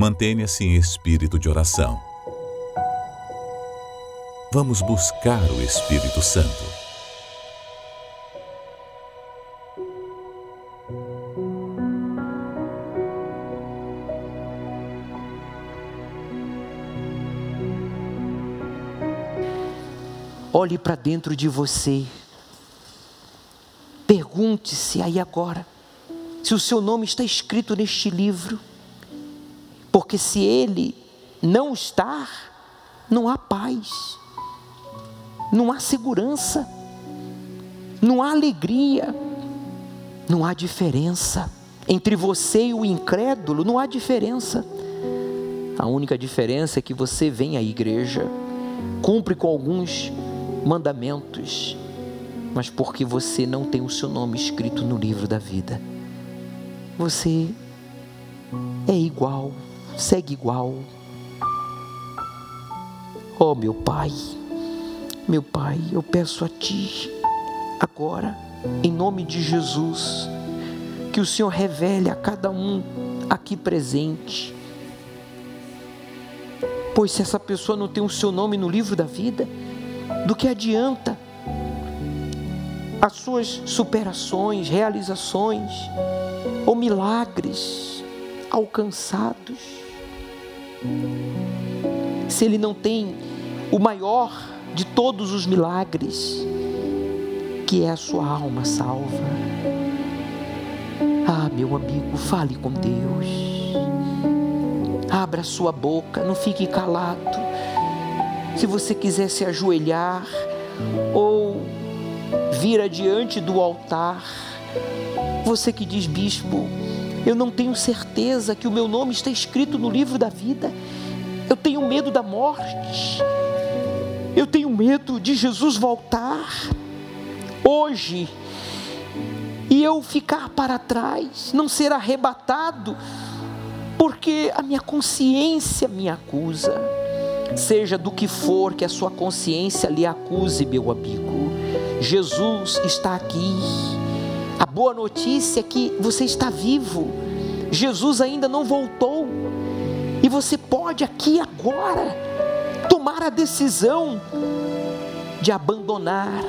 Mantenha-se em espírito de oração. Vamos buscar o Espírito Santo. Olhe para dentro de você. Pergunte-se aí agora se o seu nome está escrito neste livro. Porque se ele não está, não há paz, não há segurança, não há alegria, não há diferença. Entre você e o incrédulo não há diferença. A única diferença é que você vem à igreja, cumpre com alguns mandamentos, mas porque você não tem o seu nome escrito no livro da vida. Você é igual, segue igual. Oh, meu Pai, meu Pai, eu peço a Ti, agora, em nome de Jesus, que o Senhor revele a cada um aqui presente. Pois se essa pessoa não tem o seu nome no livro da vida, do que adianta as suas superações, realizações ou milagres alcançados? Se ele não tem o maior de todos os milagres, que é a sua alma salva. Ah, meu amigo, fale com Deus. Abra sua boca, não fique calado se você quiser se ajoelhar ou vir adiante do altar, você que diz, bispo, eu não tenho certeza que o meu nome está escrito no livro da vida, eu tenho medo da morte, eu tenho medo de Jesus voltar hoje e eu ficar para trás, não ser arrebatado, porque a minha consciência me acusa. Seja do que for que a sua consciência lhe acuse, meu amigo, Jesus está aqui. A boa notícia é que você está vivo, Jesus ainda não voltou, e você pode aqui agora tomar a decisão de abandonar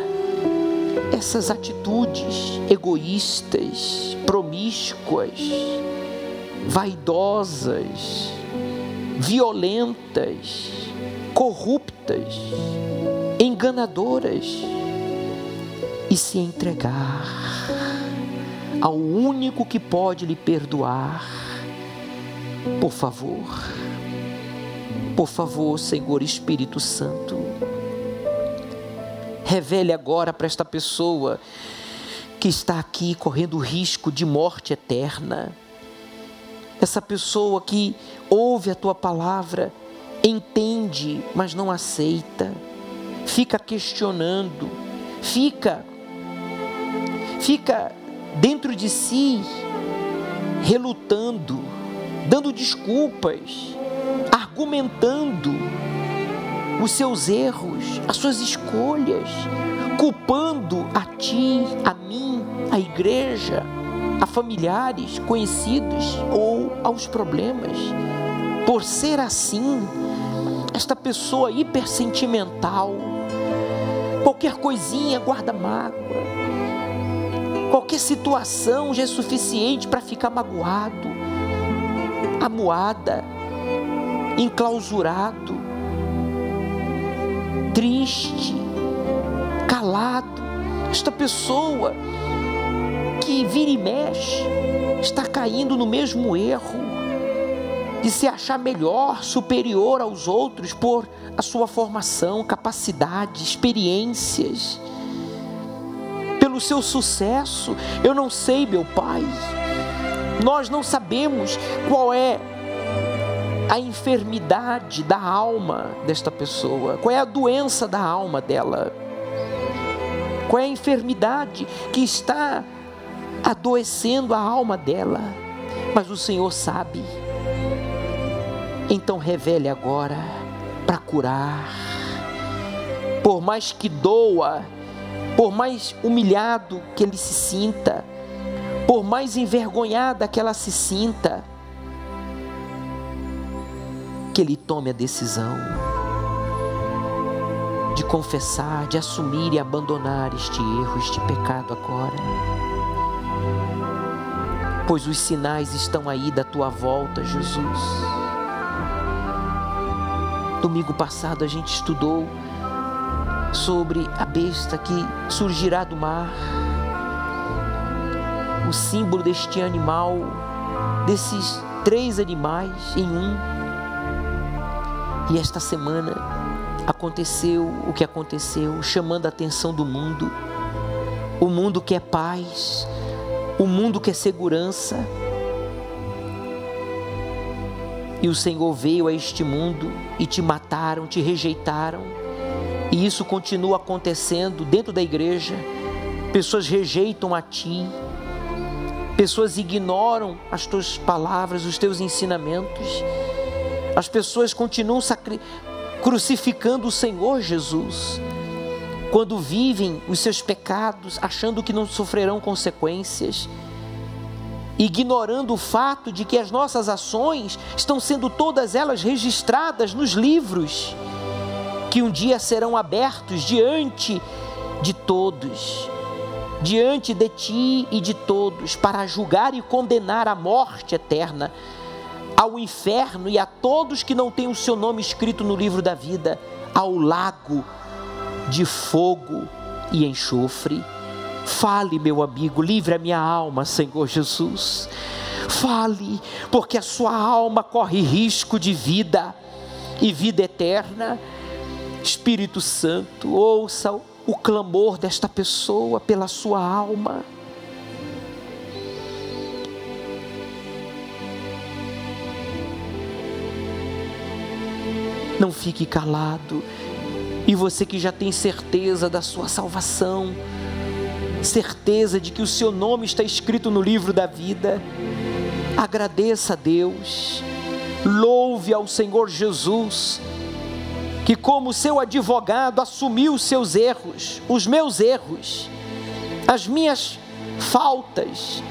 essas atitudes egoístas, promíscuas, vaidosas, violentas, corruptas, enganadoras. E se entregar ao único que pode lhe perdoar. Por favor, por favor, Senhor Espírito Santo, revele agora para esta pessoa que está aqui correndo risco de morte eterna. Essa pessoa que ouve a tua palavra entende, mas não aceita, fica questionando, fica fica dentro de si relutando, dando desculpas, argumentando os seus erros, as suas escolhas, culpando a ti, a mim, a igreja, a familiares, conhecidos ou aos problemas. Por ser assim, esta pessoa hipersentimental, qualquer coisinha guarda mágoa, situação já é suficiente para ficar magoado, amuada, enclausurado, triste, calado. Esta pessoa que vira e mexe está caindo no mesmo erro de se achar melhor, superior aos outros por a sua formação, capacidade, experiências, seu sucesso. Eu não sei, meu Pai. Nós não sabemos qual é a enfermidade da alma desta pessoa, qual é a doença da alma dela, qual é a enfermidade que está adoecendo a alma dela, mas o Senhor sabe. Então revele agora para curar. Por mais que doa, por mais humilhado que ele se sinta, por mais envergonhada que ela se sinta, que ele tome a decisão de confessar, de assumir e abandonar este erro, este pecado agora. Pois os sinais estão aí da tua volta, Jesus. Domingo passado a gente estudou sobre a besta que surgirá do mar, o símbolo deste animal, desses três animais em um. E esta semana aconteceu o que aconteceu, chamando a atenção do mundo, o mundo que é paz, o mundo que é segurança. E o Senhor veio a este mundo e te mataram, te rejeitaram. E isso continua acontecendo dentro da igreja. Pessoas rejeitam a ti, pessoas ignoram as tuas palavras, os teus ensinamentos. As pessoas continuam crucificando o Senhor Jesus quando vivem os seus pecados, achando que não sofrerão consequências, ignorando o fato de que as nossas ações estão sendo todas elas registradas nos livros que um dia serão abertos diante de todos, diante de ti e de todos, para julgar e condenar a morte eterna, ao inferno e a todos que não têm o seu nome escrito no livro da vida, ao lago de fogo e enxofre. Fale, meu amigo, livre a minha alma, Senhor Jesus. Fale, porque a sua alma corre risco de vida e vida eterna. Espírito Santo, ouça o clamor desta pessoa pela sua alma. Não fique calado. E você que já tem certeza da sua salvação, certeza de que o seu nome está escrito no livro da vida, agradeça a Deus, louve ao Senhor Jesus que, como seu advogado, assumiu os seus erros, os meus erros, as minhas faltas,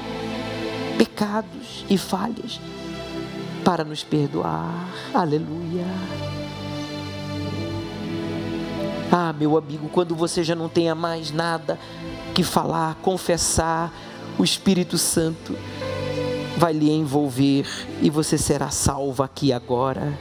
pecados e falhas, para nos perdoar. Aleluia. Ah, meu amigo, quando você já não tenha mais nada que falar, confessar, o Espírito Santo vai lhe envolver e você será salvo aqui agora.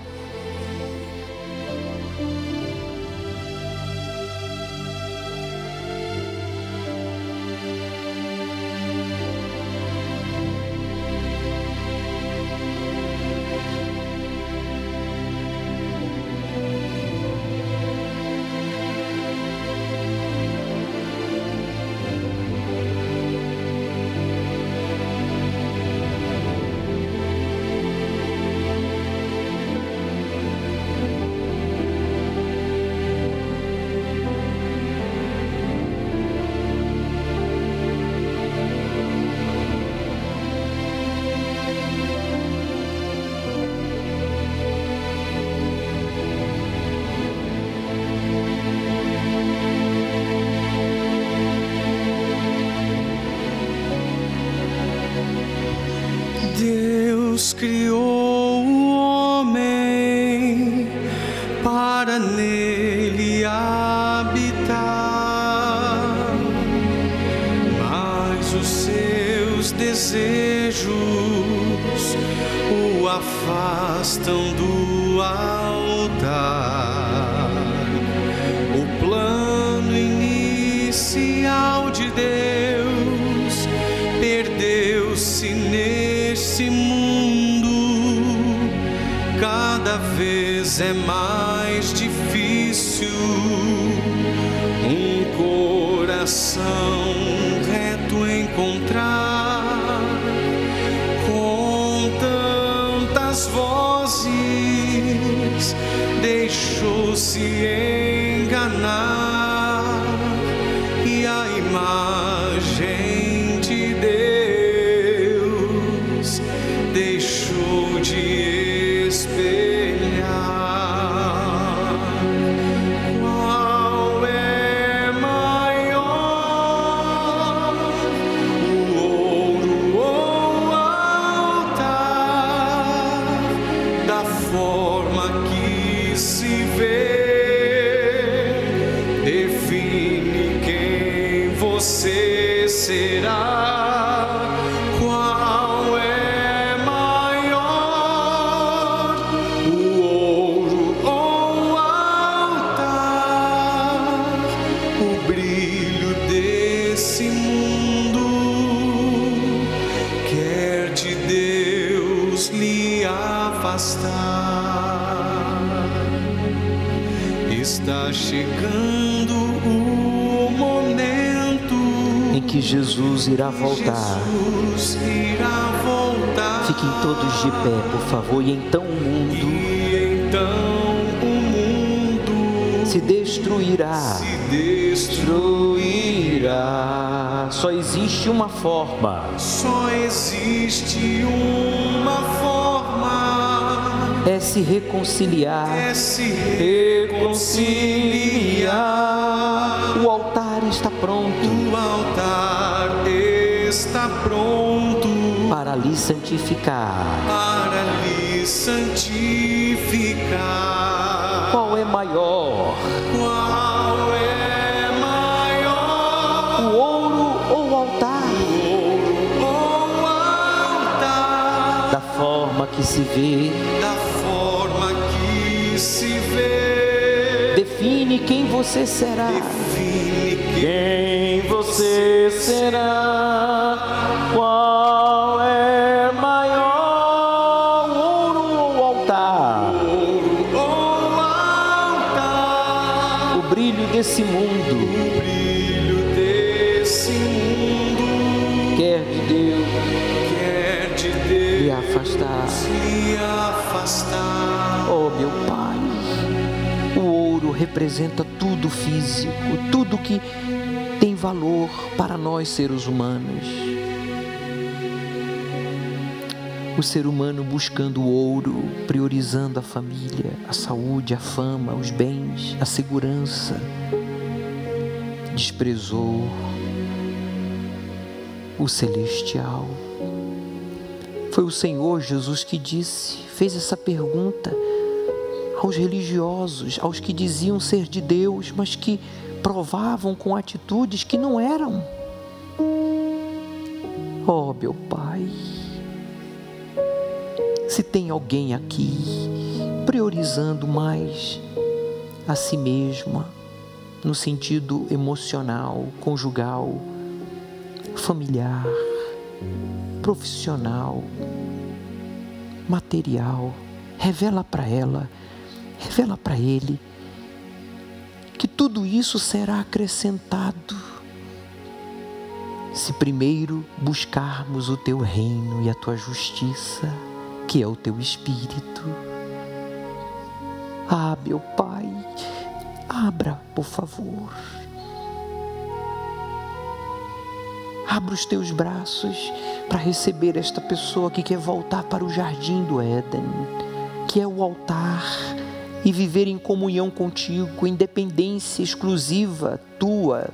desejos o afastam do altar. O plano inicial de Deus perdeu-se nesse mundo, cada vez é mais difícil um coração. Forma em que Jesus irá voltar. Jesus irá voltar. Fiquem todos de pé, por favor, e então o mundo então o mundo se destruirá. se destruirá. Só existe uma forma. Só existe uma forma É se reconciliar. é se reconciliar. O altar está pronto O altar está pronto para lhe santificar. para lhe santificar. Qual é maior, Qual é maior? o ouro ou o altar? O altar Da forma que se vê, da forma que se vê. Define quem você será. Define Quem você será? Qual representa tudo físico, tudo que tem valor para nós seres humanos. O ser humano buscando o ouro, priorizando a família, a saúde, a fama, os bens, a segurança, desprezou o celestial. Foi o Senhor Jesus que disse, fez essa pergunta aos religiosos, aos que diziam ser de Deus, mas que provavam com atitudes que não eram. Oh, meu Pai, se tem alguém aqui priorizando mais a si mesma, no sentido emocional, conjugal, familiar, profissional, material, revela para ela, revela para ele que tudo isso será acrescentado se primeiro buscarmos o teu reino e a tua justiça, que é o teu espírito. Ah, meu Pai, abra, por favor. Abra os teus braços para receber esta pessoa que quer voltar para o jardim do Éden, que é o altar, e viver em comunhão contigo, em dependência exclusiva tua,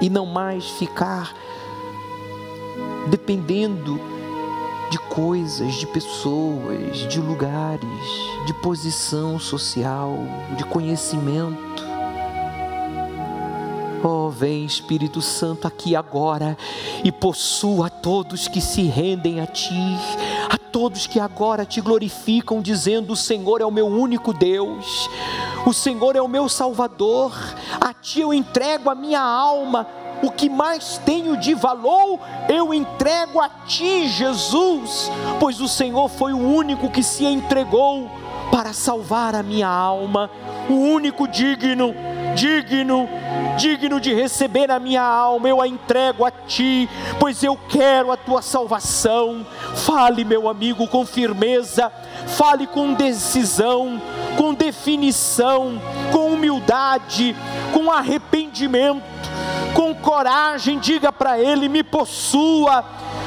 e não mais ficar dependendo de coisas, de pessoas, de lugares, de posição social, de conhecimento. Oh, vem Espírito Santo aqui agora e possua todos que se rendem a Ti, todos que agora te glorificam, dizendo: O Senhor é o meu único Deus, o Senhor é o meu Salvador, a Ti eu entrego a minha alma, o que mais tenho de valor eu entrego a Ti, Jesus, pois o Senhor foi o único que se entregou para salvar a minha alma, o único digno digno, digno de receber a minha alma, eu a entrego a ti, pois eu quero a tua salvação. Fale, meu amigo, com firmeza, fale com decisão, com definição, com humildade, com arrependimento, com coragem, diga para ele: me possua,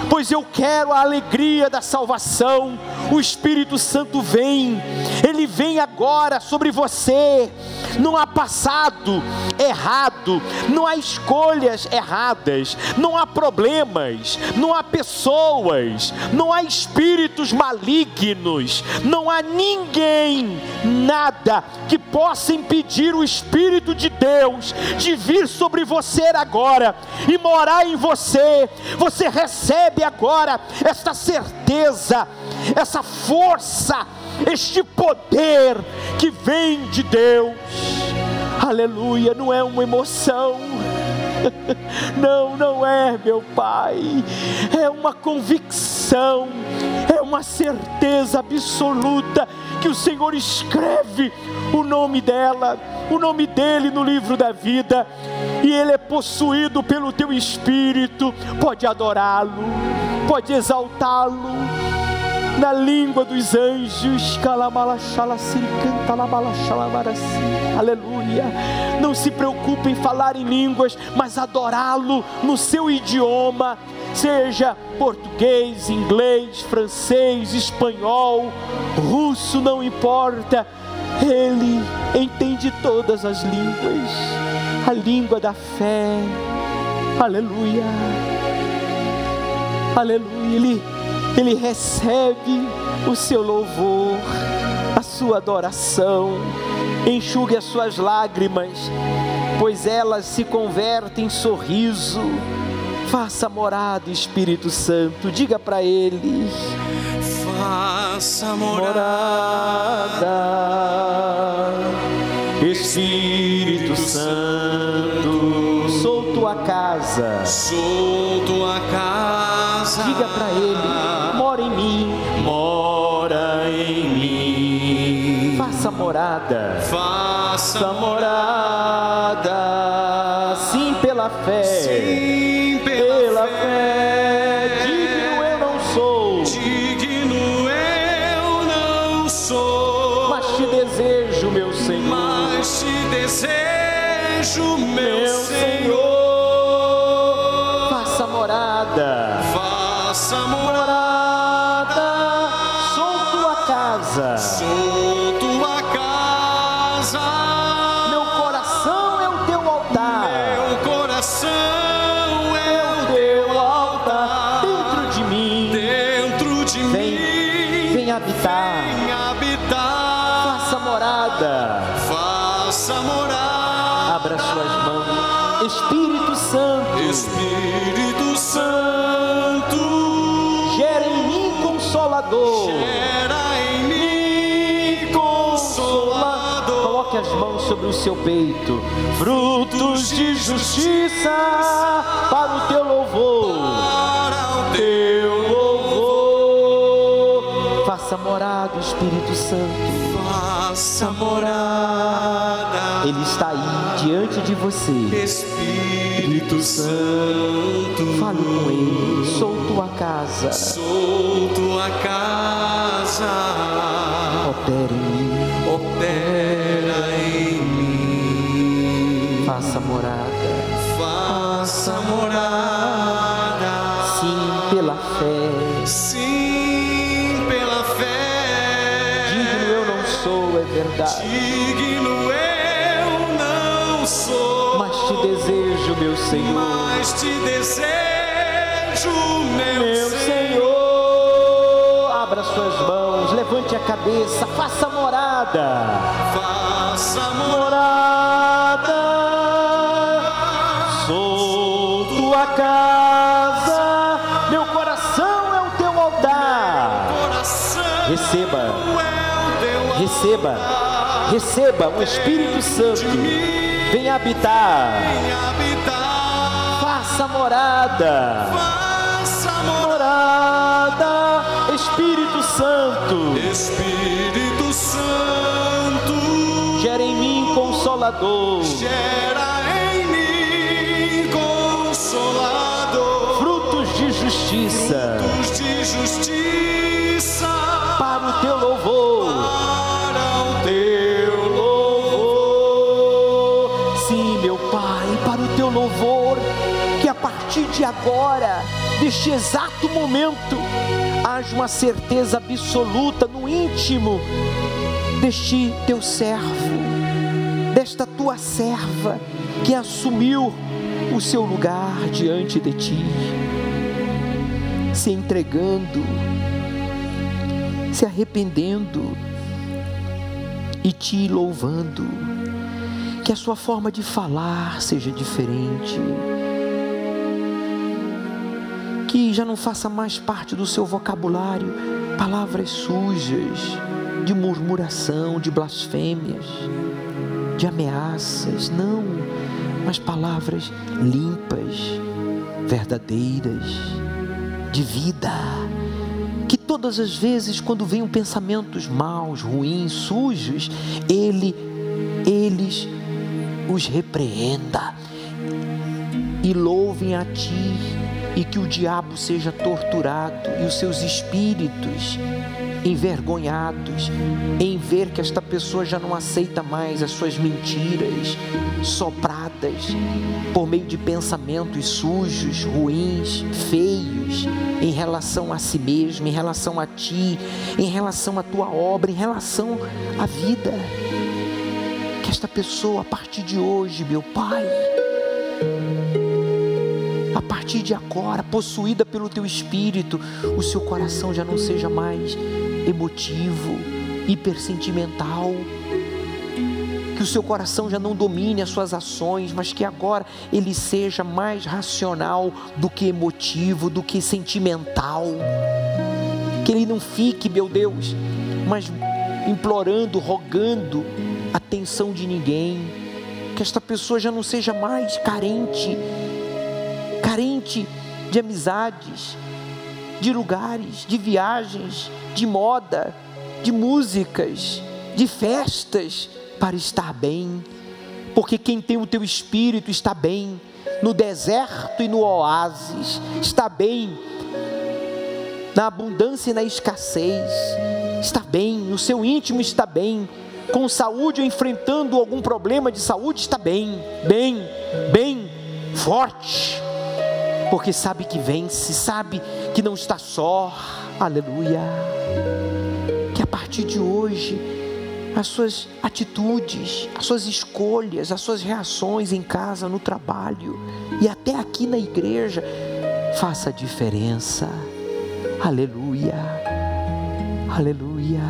pois eu quero a alegria da salvação. O Espírito Santo vem, ele vem agora sobre você. Não há passado errado, não há escolhas erradas, não há problemas, não há pessoas, não há espíritos malignos, não há ninguém, nada que possa impedir o Espírito de Deus de vir sobre você agora e morar em você. Você recebe agora esta certeza, essa força, este poder que vem de Deus. Aleluia, não é uma emoção. Não, não é, meu Pai. É uma convicção, é uma certeza absoluta que o Senhor escreve o nome dela, o nome dele no livro da vida, e ele é possuído pelo teu espírito, pode adorá-lo, pode exaltá-lo na língua dos anjos. Aleluia. Não se preocupe em falar em línguas, mas adorá-lo no seu idioma, seja português, inglês, francês, espanhol, russo, não importa. Ele entende todas as línguas, a língua da fé. Aleluia. Aleluia. Ele ele recebe o seu louvor, a sua adoração, enxugue as suas lágrimas, pois elas se convertem em sorriso. Faça morada, Espírito Santo, diga para Ele. Faça morada, Espírito Santo, sou tua casa, sou tua casa. Diga para Ele, morada, faça morada, sim pela fé, sim pela, pela fé. fé. Digno eu não sou, digno eu não sou, mas te desejo, meu Senhor, mas te desejo, meu, meu Senhor. Senhor. Faça morada, faça morada, Mãos sobre o seu peito, frutos de justiça para o teu louvor. Para o Teu louvor, faça morada, Espírito Santo. faça morada. Ele está aí diante de você. Espírito Santo, Fale com Ele. Sou tua casa. sou tua casa. Morada. Sim, pela fé. Sim, pela fé. Digno eu não sou, é verdade. Digno eu não sou. Mas te desejo, meu Senhor. Mas te desejo, meu, Meu Senhor. Senhor, abra suas mãos, levante a cabeça, faça morada. Faça morada. Morada, Receba, receba, receba o Espírito Santo, Vem habitar. faça morada. Faça morada. morada, Espírito Santo, Espírito Santo, gera em mim consolador, gera em mim consolador, frutos de justiça, frutos de justiça teu louvor, que a partir de agora, deste exato momento, haja uma certeza absoluta no íntimo deste teu servo, desta tua serva que assumiu o seu lugar diante de ti, se entregando, se arrependendo e te louvando. Que a sua forma de falar seja diferente. Que já não faça mais parte do seu vocabulário palavras sujas, de murmuração, de blasfêmias, de ameaças. Não, mas palavras limpas, verdadeiras, de vida. Que todas as vezes quando venham pensamentos maus, ruins, sujos, ele eles os repreenda e louvem a ti e que o diabo seja torturado e os seus espíritos envergonhados em ver que esta pessoa já não aceita mais as suas mentiras sopradas por meio de pensamentos sujos, ruins, feios em relação a si mesmo, em relação a ti, em relação à tua obra, em relação à vida. Esta pessoa, a partir de hoje, meu Pai, a partir de agora, possuída pelo teu espírito, o seu coração já não seja mais emotivo, hipersentimental. Que o seu coração já não domine as suas ações, mas que agora ele seja mais racional do que emotivo, do que sentimental. Que ele não fique, meu Deus, mas implorando, rogando atenção de ninguém. Que esta pessoa já não seja mais carente, carente de amizades, de lugares, de viagens, de moda, de músicas, de festas, para estar bem, porque quem tem o teu espírito está bem, no deserto e no oásis, está bem, na abundância e na escassez, está bem, no seu íntimo está bem, com saúde ou enfrentando algum problema de saúde, está bem, bem, bem, forte, porque sabe que vence, sabe que não está só, aleluia. Que a partir de hoje, as suas atitudes, as suas escolhas, as suas reações em casa, no trabalho e até aqui na igreja, faça a diferença, aleluia, aleluia,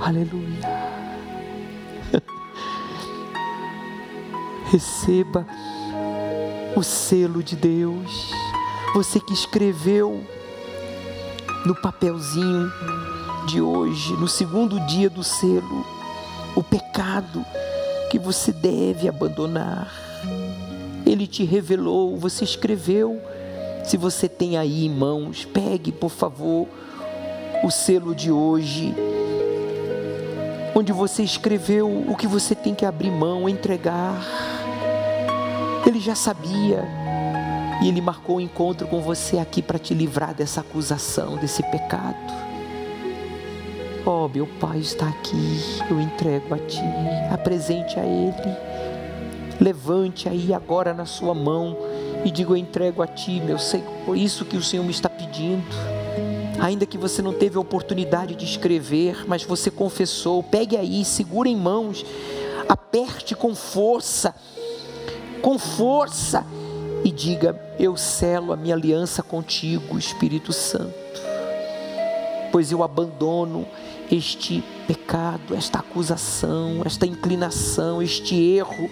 aleluia. Receba o selo de Deus. Você que escreveu no papelzinho de hoje, no segundo dia do selo, o pecado que você deve abandonar. Ele te revelou, você escreveu. Se você tem aí em mãos, pegue, por favor, o selo de hoje, onde você escreveu o que você tem que abrir mão, entregar. Ele já sabia e Ele marcou o um encontro com você aqui para te livrar dessa acusação, desse pecado. Oh, meu Pai está aqui, eu entrego a Ti, apresente a Ele. Levante aí agora na sua mão e diga: Eu entrego a Ti, meu Senhor, isso que o Senhor me está pedindo. Ainda que você não teve a oportunidade de escrever, mas você confessou, pegue aí, segure em mãos, aperte com força, com força e diga: Eu selo a minha aliança contigo, Espírito Santo, pois eu abandono este pecado, esta acusação, esta inclinação, este erro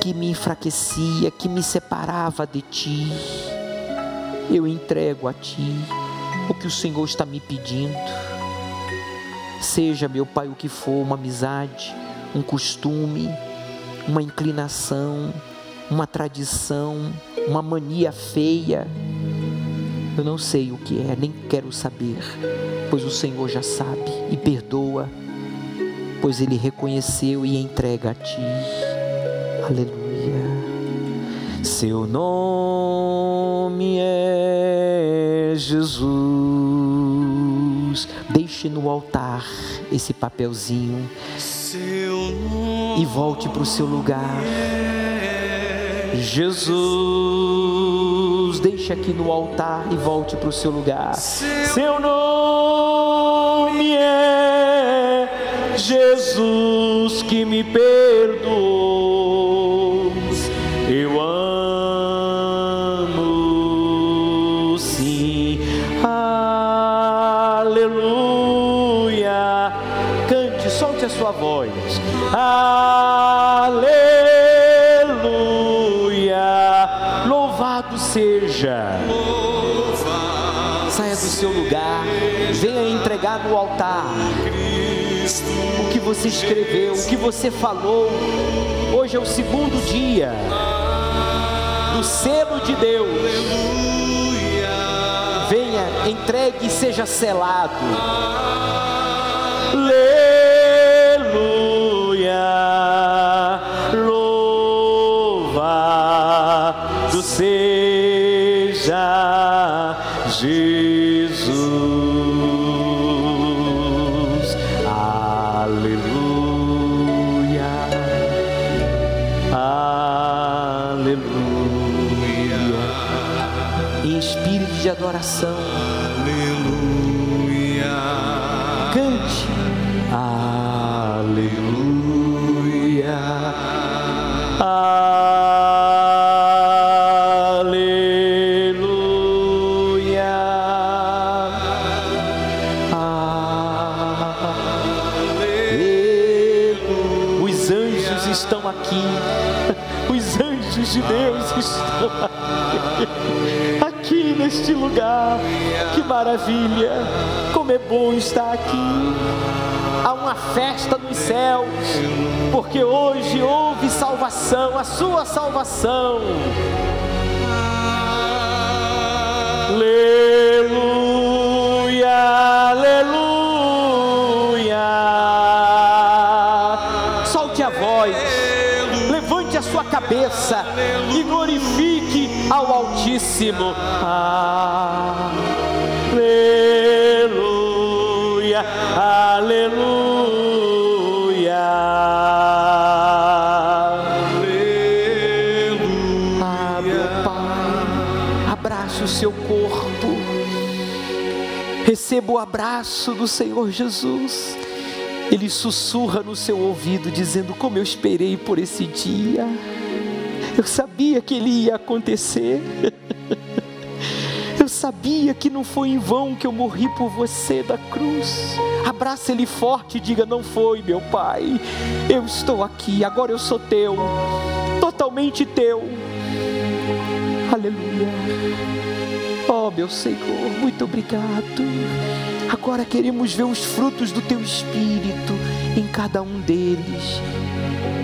que me enfraquecia, que me separava de ti. Eu entrego a ti o que o Senhor está me pedindo. Seja, meu Pai, o que for, uma amizade, um costume, uma inclinação, uma tradição, uma mania feia. Eu não sei o que é, nem quero saber, pois o Senhor já sabe e perdoa, pois Ele reconheceu e entrega a Ti. Aleluia. Seu nome é Jesus. Deixe no altar esse papelzinho e volte para o seu lugar. Jesus, deixe aqui no altar e volte para o seu lugar. Seu nome é Jesus que me perdoou. Solte a sua voz. Aleluia. Louvado seja. Saia do seu lugar, venha entregar no altar o que você escreveu, o que você falou. Hoje é o segundo dia do selo de Deus. Venha Entregue e seja selado. Aleluia. De adoração. Aleluia. Lugar. Que maravilha. Como é bom estar aqui. Há uma festa nos céus, porque hoje houve salvação, a sua salvação. Aleluia, aleluia. Solte a voz, sua cabeça e glorifique ao Altíssimo. Aleluia, aleluia. O seu corpo. Receba o abraço do Senhor Jesus. Ele sussurra no seu ouvido, dizendo: Como eu esperei por esse dia. Eu sabia que ele ia acontecer. Eu sabia que não foi em vão que eu morri por você da cruz. Abraça ele forte e diga: Não foi, meu Pai. Eu estou aqui, agora eu sou teu, totalmente teu. Aleluia. Oh, meu Senhor, muito obrigado. Agora queremos ver os frutos do teu espírito em cada um deles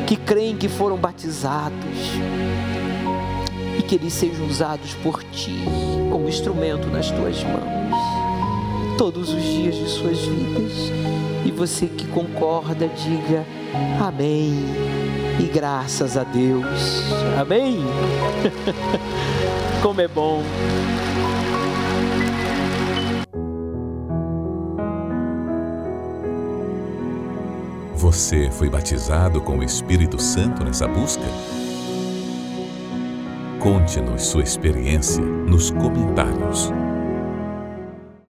que creem que foram batizados e que eles sejam usados por ti como instrumento nas tuas mãos todos os dias de suas vidas. E você que concorda, diga amém e graças a Deus. Amém. Como é bom. Você foi batizado com o Espírito Santo nessa busca? Conte-nos sua experiência nos comentários.